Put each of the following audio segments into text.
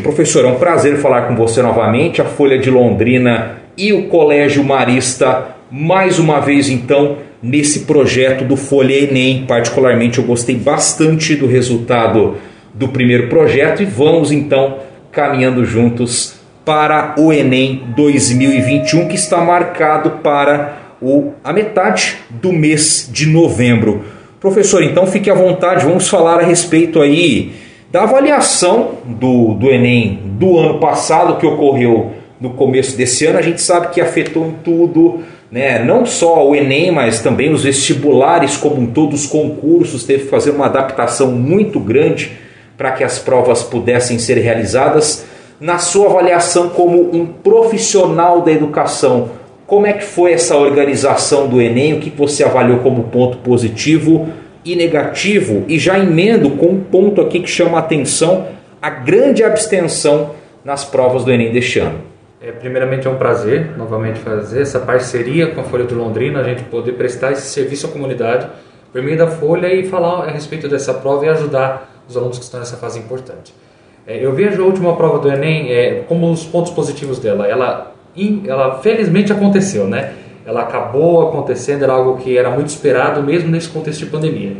Professor, é um prazer falar com você novamente. A Folha de Londrina e o Colégio Marista, mais uma vez então, nesse projeto do Folha Enem. Particularmente, eu gostei bastante do resultado do primeiro projeto e vamos então caminhando juntos para o Enem 2021, que está marcado para o, a metade do mês de novembro. Professor, então fique à vontade, vamos falar a respeito aí da avaliação do, do Enem do ano passado, que ocorreu no começo desse ano. A gente sabe que afetou em tudo, né? não só o Enem, mas também os vestibulares, como um todo, os concursos, teve que fazer uma adaptação muito grande para que as provas pudessem ser realizadas. Na sua avaliação como um profissional da educação, como é que foi essa organização do Enem? O que você avaliou como ponto positivo e negativo? E já emendo com um ponto aqui que chama a atenção, a grande abstenção nas provas do Enem deste ano. É, primeiramente é um prazer novamente fazer essa parceria com a Folha de Londrina, a gente poder prestar esse serviço à comunidade por meio da Folha e falar a respeito dessa prova e ajudar os alunos que estão nessa fase importante. É, eu vejo a última prova do Enem é, como os pontos positivos dela. Ela ela felizmente aconteceu, né? Ela acabou acontecendo, era algo que era muito esperado, mesmo nesse contexto de pandemia.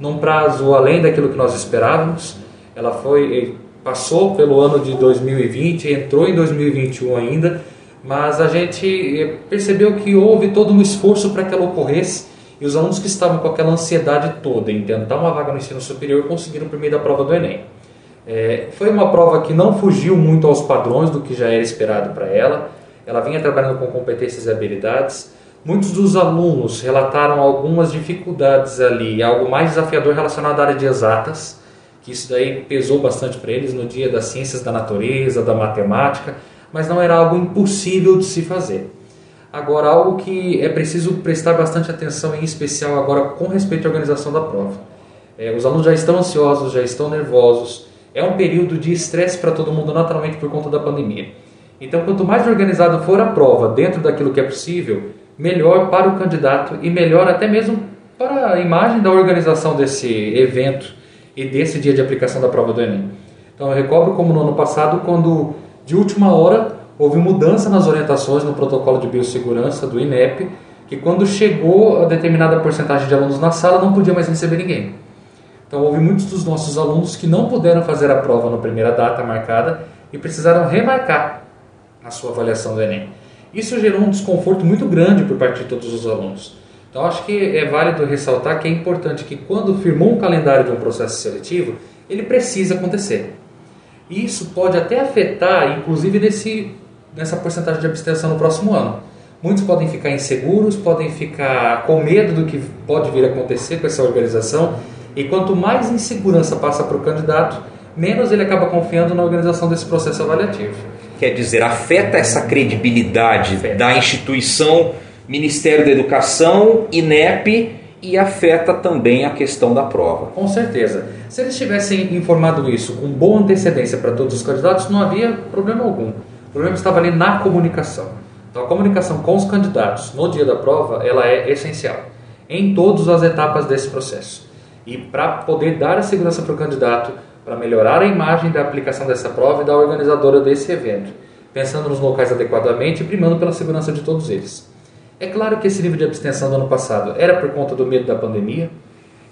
Num prazo além daquilo que nós esperávamos, ela foi passou pelo ano de 2020, entrou em 2021 ainda, mas a gente eh, percebeu que houve todo um esforço para que ela ocorresse e os alunos que estavam com aquela ansiedade toda em tentar uma vaga no ensino superior conseguiram por meio da prova do Enem. É, foi uma prova que não fugiu muito aos padrões do que já era esperado para ela ela vinha trabalhando com competências e habilidades. Muitos dos alunos relataram algumas dificuldades ali, algo mais desafiador relacionado à área de exatas, que isso daí pesou bastante para eles no dia das ciências da natureza, da matemática, mas não era algo impossível de se fazer. Agora, algo que é preciso prestar bastante atenção, em especial agora com respeito à organização da prova. É, os alunos já estão ansiosos, já estão nervosos, é um período de estresse para todo mundo, naturalmente por conta da pandemia. Então, quanto mais organizado for a prova dentro daquilo que é possível, melhor para o candidato e melhor até mesmo para a imagem da organização desse evento e desse dia de aplicação da prova do Enem. Então, eu recordo como no ano passado, quando de última hora houve mudança nas orientações no protocolo de biossegurança do INEP, que quando chegou a determinada porcentagem de alunos na sala não podia mais receber ninguém. Então, houve muitos dos nossos alunos que não puderam fazer a prova na primeira data marcada e precisaram remarcar a sua avaliação do Enem. Isso gerou um desconforto muito grande por parte de todos os alunos. Então, acho que é válido ressaltar que é importante que, quando firmou um calendário de um processo seletivo, ele precisa acontecer. Isso pode até afetar, inclusive, nesse, nessa porcentagem de abstenção no próximo ano. Muitos podem ficar inseguros, podem ficar com medo do que pode vir a acontecer com essa organização, e quanto mais insegurança passa para o candidato, menos ele acaba confiando na organização desse processo avaliativo. Quer dizer, afeta essa credibilidade afeta. da instituição Ministério da Educação, INEP, e afeta também a questão da prova. Com certeza. Se eles tivessem informado isso com boa antecedência para todos os candidatos, não havia problema algum. O problema estava ali na comunicação. Então, a comunicação com os candidatos no dia da prova, ela é essencial em todas as etapas desse processo. E para poder dar a segurança para o candidato, para melhorar a imagem da aplicação dessa prova e da organizadora desse evento, pensando nos locais adequadamente e primando pela segurança de todos eles. É claro que esse nível de abstenção do ano passado era por conta do medo da pandemia.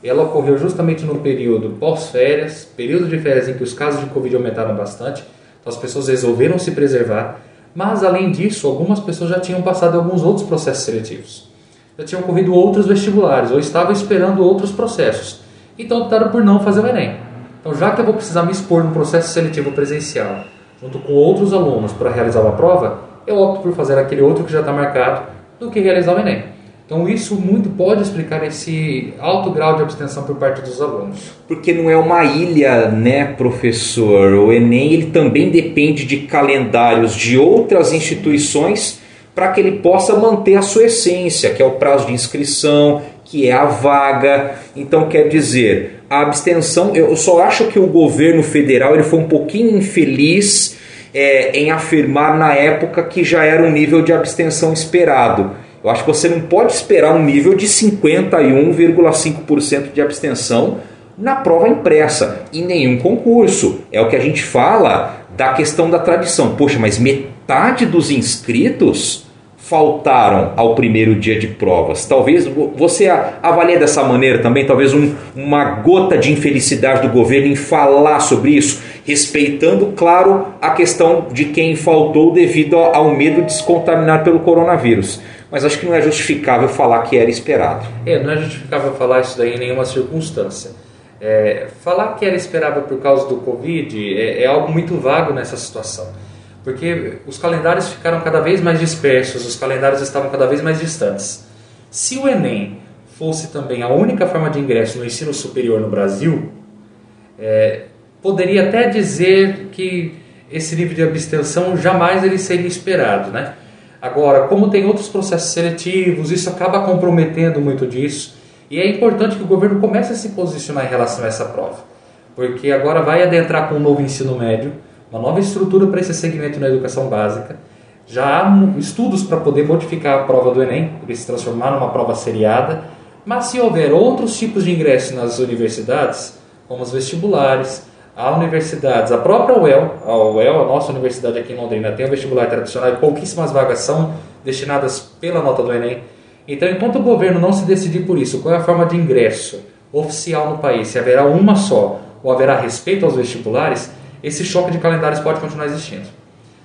Ela ocorreu justamente no período pós-férias, período de férias em que os casos de Covid aumentaram bastante, então as pessoas resolveram se preservar, mas além disso, algumas pessoas já tinham passado alguns outros processos seletivos. Já tinham corrido outros vestibulares ou estavam esperando outros processos. Então optaram por não fazer o Enem. Então, já que eu vou precisar me expor no processo seletivo presencial, junto com outros alunos para realizar uma prova, eu opto por fazer aquele outro que já está marcado do que realizar o Enem. Então isso muito pode explicar esse alto grau de abstenção por parte dos alunos. Porque não é uma ilha, né, professor? O Enem ele também depende de calendários de outras instituições para que ele possa manter a sua essência, que é o prazo de inscrição, que é a vaga. Então quer dizer, a abstenção, eu só acho que o governo federal ele foi um pouquinho infeliz é, em afirmar na época que já era um nível de abstenção esperado. Eu acho que você não pode esperar um nível de 51,5% de abstenção na prova impressa, em nenhum concurso. É o que a gente fala da questão da tradição. Poxa, mas metade dos inscritos faltaram ao primeiro dia de provas. Talvez você avalie dessa maneira também, talvez um, uma gota de infelicidade do governo em falar sobre isso, respeitando, claro, a questão de quem faltou devido ao medo de se contaminar pelo coronavírus. Mas acho que não é justificável falar que era esperado. É, não é justificável falar isso daí em nenhuma circunstância. É, falar que era esperável por causa do Covid é, é algo muito vago nessa situação porque os calendários ficaram cada vez mais dispersos, os calendários estavam cada vez mais distantes. Se o Enem fosse também a única forma de ingresso no ensino superior no Brasil, é, poderia até dizer que esse nível de abstenção jamais ele seria esperado, né? Agora, como tem outros processos seletivos, isso acaba comprometendo muito disso, e é importante que o governo comece a se posicionar em relação a essa prova, porque agora vai adentrar com um novo ensino médio, uma nova estrutura para esse segmento na educação básica. Já há estudos para poder modificar a prova do Enem, para se transformar numa prova seriada, mas se houver outros tipos de ingresso nas universidades, como os vestibulares, há universidades, a própria UEL, a UEL, a nossa universidade aqui em Londrina, tem um vestibular tradicional e pouquíssimas vagas são destinadas pela nota do Enem. Então, enquanto o governo não se decidir por isso, qual é a forma de ingresso oficial no país, se haverá uma só ou haverá respeito aos vestibulares, esse choque de calendários pode continuar existindo.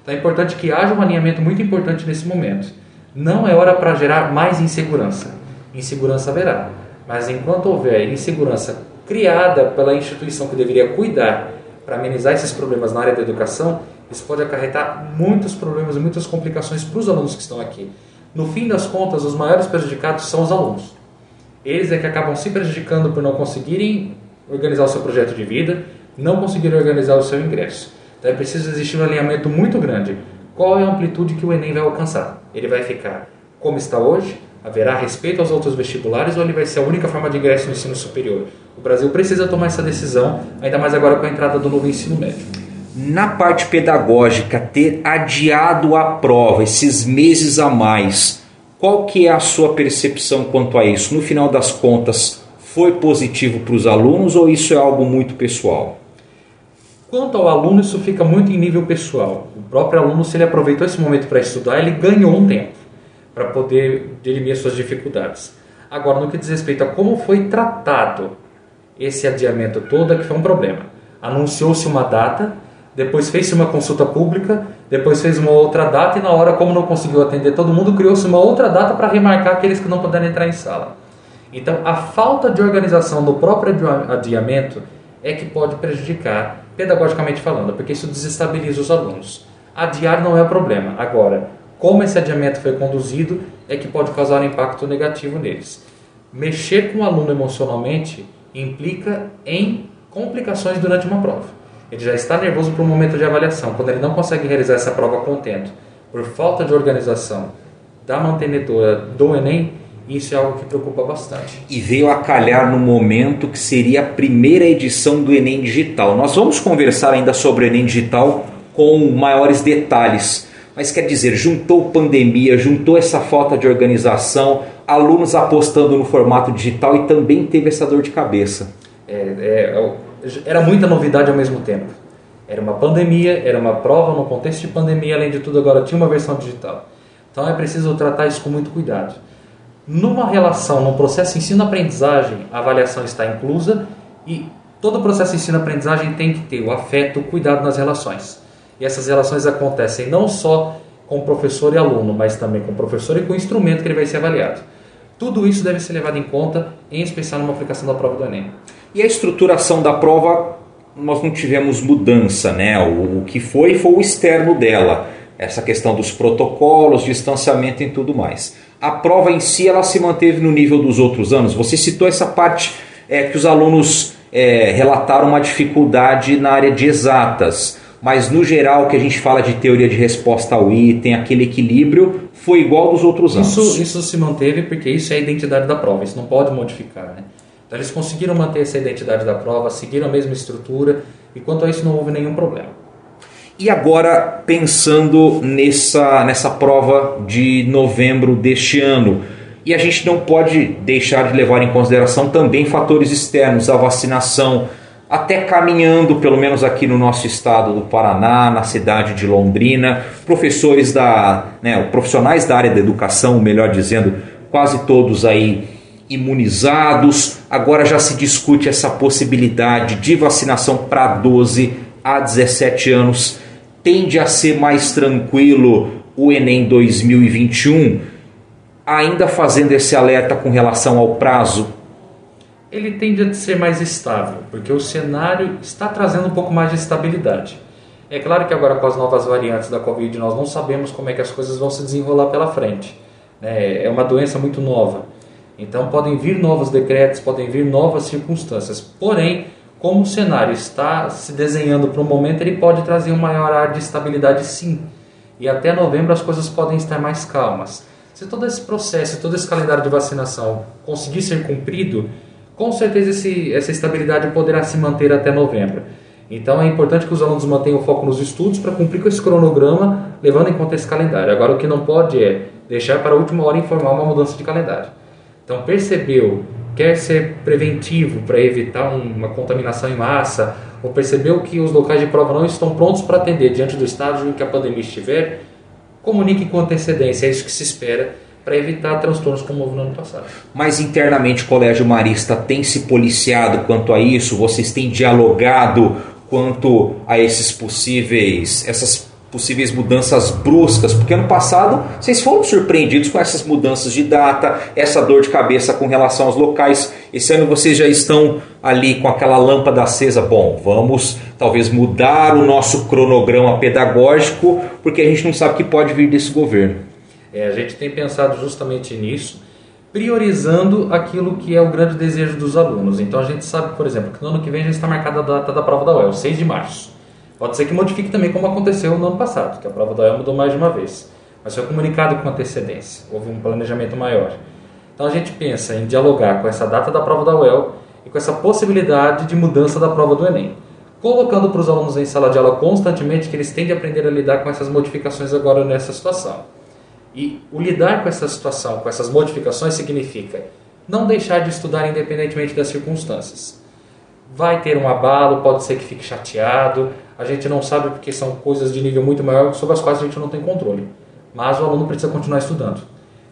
Então é importante que haja um alinhamento muito importante nesse momento. Não é hora para gerar mais insegurança. Insegurança haverá. Mas enquanto houver insegurança criada pela instituição que deveria cuidar para amenizar esses problemas na área da educação, isso pode acarretar muitos problemas e muitas complicações para os alunos que estão aqui. No fim das contas, os maiores prejudicados são os alunos. Eles é que acabam se prejudicando por não conseguirem organizar o seu projeto de vida, não conseguiram organizar o seu ingresso. Então é preciso existir um alinhamento muito grande. Qual é a amplitude que o Enem vai alcançar? Ele vai ficar como está hoje? Haverá respeito aos outros vestibulares ou ele vai ser a única forma de ingresso no ensino superior? O Brasil precisa tomar essa decisão, ainda mais agora com a entrada do novo ensino médio. Na parte pedagógica, ter adiado a prova, esses meses a mais, qual que é a sua percepção quanto a isso? No final das contas, foi positivo para os alunos ou isso é algo muito pessoal? Quanto ao aluno, isso fica muito em nível pessoal. O próprio aluno, se ele aproveitou esse momento para estudar, ele ganhou um tempo para poder dirimir as suas dificuldades. Agora, no que diz respeito a como foi tratado esse adiamento todo, é que foi um problema. Anunciou-se uma data, depois fez-se uma consulta pública, depois fez uma outra data e na hora, como não conseguiu atender todo mundo, criou-se uma outra data para remarcar aqueles que não puderam entrar em sala. Então, a falta de organização do próprio adiamento é que pode prejudicar pedagogicamente falando, porque isso desestabiliza os alunos. Adiar não é o problema. Agora, como esse adiamento foi conduzido é que pode causar um impacto negativo neles. Mexer com o aluno emocionalmente implica em complicações durante uma prova. Ele já está nervoso para o momento de avaliação, quando ele não consegue realizar essa prova contento, por falta de organização da mantenedora do Enem, isso é algo que preocupa bastante. E veio a calhar no momento que seria a primeira edição do Enem Digital. Nós vamos conversar ainda sobre o Enem Digital com maiores detalhes. Mas quer dizer, juntou pandemia, juntou essa falta de organização, alunos apostando no formato digital e também teve essa dor de cabeça. É, é, era muita novidade ao mesmo tempo. Era uma pandemia, era uma prova no contexto de pandemia, além de tudo, agora tinha uma versão digital. Então é preciso tratar isso com muito cuidado. Numa relação, no processo ensino-aprendizagem, a avaliação está inclusa e todo o processo ensino-aprendizagem tem que ter o afeto, o cuidado nas relações. E essas relações acontecem não só com professor e aluno, mas também com professor e com o instrumento que ele vai ser avaliado. Tudo isso deve ser levado em conta, em especial numa aplicação da prova do Enem. E a estruturação da prova, nós não tivemos mudança, né? O que foi foi o externo dela, essa questão dos protocolos, distanciamento e tudo mais a prova em si ela se manteve no nível dos outros anos? Você citou essa parte é, que os alunos é, relataram uma dificuldade na área de exatas, mas no geral que a gente fala de teoria de resposta ao item, aquele equilíbrio, foi igual dos outros anos. Isso, isso se manteve porque isso é a identidade da prova, isso não pode modificar. Né? Então eles conseguiram manter essa identidade da prova, seguiram a mesma estrutura e quanto a isso não houve nenhum problema. E agora, pensando nessa, nessa prova de novembro deste ano, e a gente não pode deixar de levar em consideração também fatores externos, a vacinação, até caminhando, pelo menos aqui no nosso estado do Paraná, na cidade de Londrina, professores da, né, profissionais da área da educação, melhor dizendo, quase todos aí imunizados. Agora já se discute essa possibilidade de vacinação para 12 a 17 anos. Tende a ser mais tranquilo o Enem 2021, ainda fazendo esse alerta com relação ao prazo ele tende a ser mais estável, porque o cenário está trazendo um pouco mais de estabilidade. É claro que agora com as novas variantes da Covid nós não sabemos como é que as coisas vão se desenrolar pela frente. Né? É uma doença muito nova. Então podem vir novos decretos, podem vir novas circunstâncias. Porém, como o cenário está se desenhando para o momento, ele pode trazer um maior ar de estabilidade sim. E até novembro as coisas podem estar mais calmas. Se todo esse processo, todo esse calendário de vacinação conseguir ser cumprido, com certeza esse, essa estabilidade poderá se manter até novembro. Então é importante que os alunos mantenham o foco nos estudos para cumprir com esse cronograma, levando em conta esse calendário. Agora, o que não pode é deixar para a última hora informar uma mudança de calendário. Então, percebeu, quer ser preventivo para evitar uma contaminação em massa, ou percebeu que os locais de prova não estão prontos para atender diante do estágio em que a pandemia estiver, comunique com antecedência, é isso que se espera para evitar transtornos como houve no ano passado. Mas internamente o Colégio Marista tem se policiado quanto a isso? Vocês têm dialogado quanto a esses possíveis, essas possíveis mudanças bruscas, porque ano passado vocês foram surpreendidos com essas mudanças de data, essa dor de cabeça com relação aos locais. Esse ano vocês já estão ali com aquela lâmpada acesa. Bom, vamos talvez mudar o nosso cronograma pedagógico, porque a gente não sabe o que pode vir desse governo. É, a gente tem pensado justamente nisso, priorizando aquilo que é o grande desejo dos alunos. Então a gente sabe, por exemplo, que no ano que vem já está marcada a data da prova da UEL, 6 de março. Pode ser que modifique também como aconteceu no ano passado, que a prova da UEL mudou mais de uma vez. Mas foi comunicado com antecedência, houve um planejamento maior. Então a gente pensa em dialogar com essa data da prova da UEL e com essa possibilidade de mudança da prova do Enem. Colocando para os alunos em sala de aula constantemente que eles têm de aprender a lidar com essas modificações agora nessa situação. E o lidar com essa situação, com essas modificações, significa não deixar de estudar independentemente das circunstâncias. Vai ter um abalo, pode ser que fique chateado, a gente não sabe porque são coisas de nível muito maior sobre as quais a gente não tem controle. Mas o aluno precisa continuar estudando.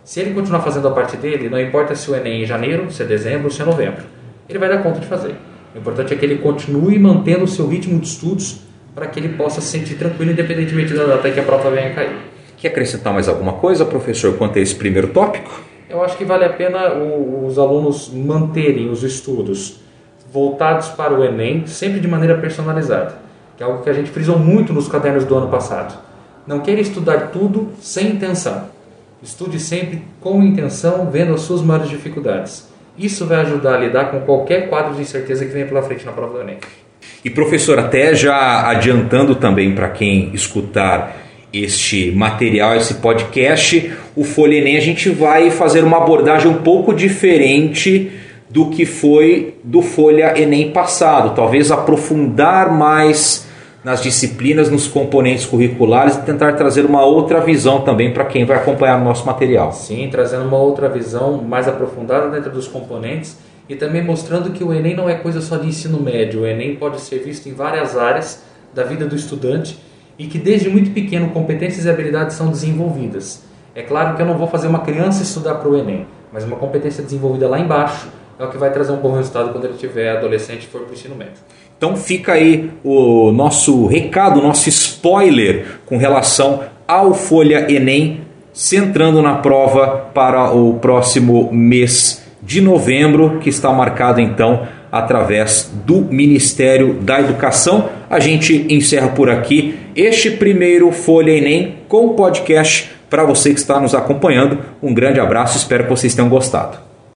Se ele continuar fazendo a parte dele, não importa se o Enem é em janeiro, se é dezembro, se é novembro, ele vai dar conta de fazer. O importante é que ele continue mantendo o seu ritmo de estudos para que ele possa se sentir tranquilo independentemente da data que a prova venha a cair. Quer acrescentar mais alguma coisa, professor, quanto a esse primeiro tópico? Eu acho que vale a pena os alunos manterem os estudos voltados para o Enem, sempre de maneira personalizada, que é algo que a gente frisou muito nos cadernos do ano passado. Não queira estudar tudo sem intenção. Estude sempre com intenção, vendo as suas maiores dificuldades. Isso vai ajudar a lidar com qualquer quadro de incerteza que venha pela frente na prova do Enem. E professor, até já adiantando também para quem escutar este material, esse podcast, o Folha Enem, a gente vai fazer uma abordagem um pouco diferente do que foi do Folha Enem passado. Talvez aprofundar mais nas disciplinas, nos componentes curriculares e tentar trazer uma outra visão também para quem vai acompanhar o nosso material. Sim, trazendo uma outra visão mais aprofundada dentro dos componentes e também mostrando que o Enem não é coisa só de ensino médio. O Enem pode ser visto em várias áreas da vida do estudante e que desde muito pequeno competências e habilidades são desenvolvidas. É claro que eu não vou fazer uma criança estudar para o Enem, mas uma competência desenvolvida lá embaixo é o que vai trazer um bom resultado quando ele tiver adolescente e for para o ensino médio. Então fica aí o nosso recado, o nosso spoiler com relação ao Folha Enem, centrando na prova para o próximo mês de novembro, que está marcado então através do Ministério da Educação. A gente encerra por aqui este primeiro Folha Enem com podcast para você que está nos acompanhando. Um grande abraço, espero que vocês tenham gostado.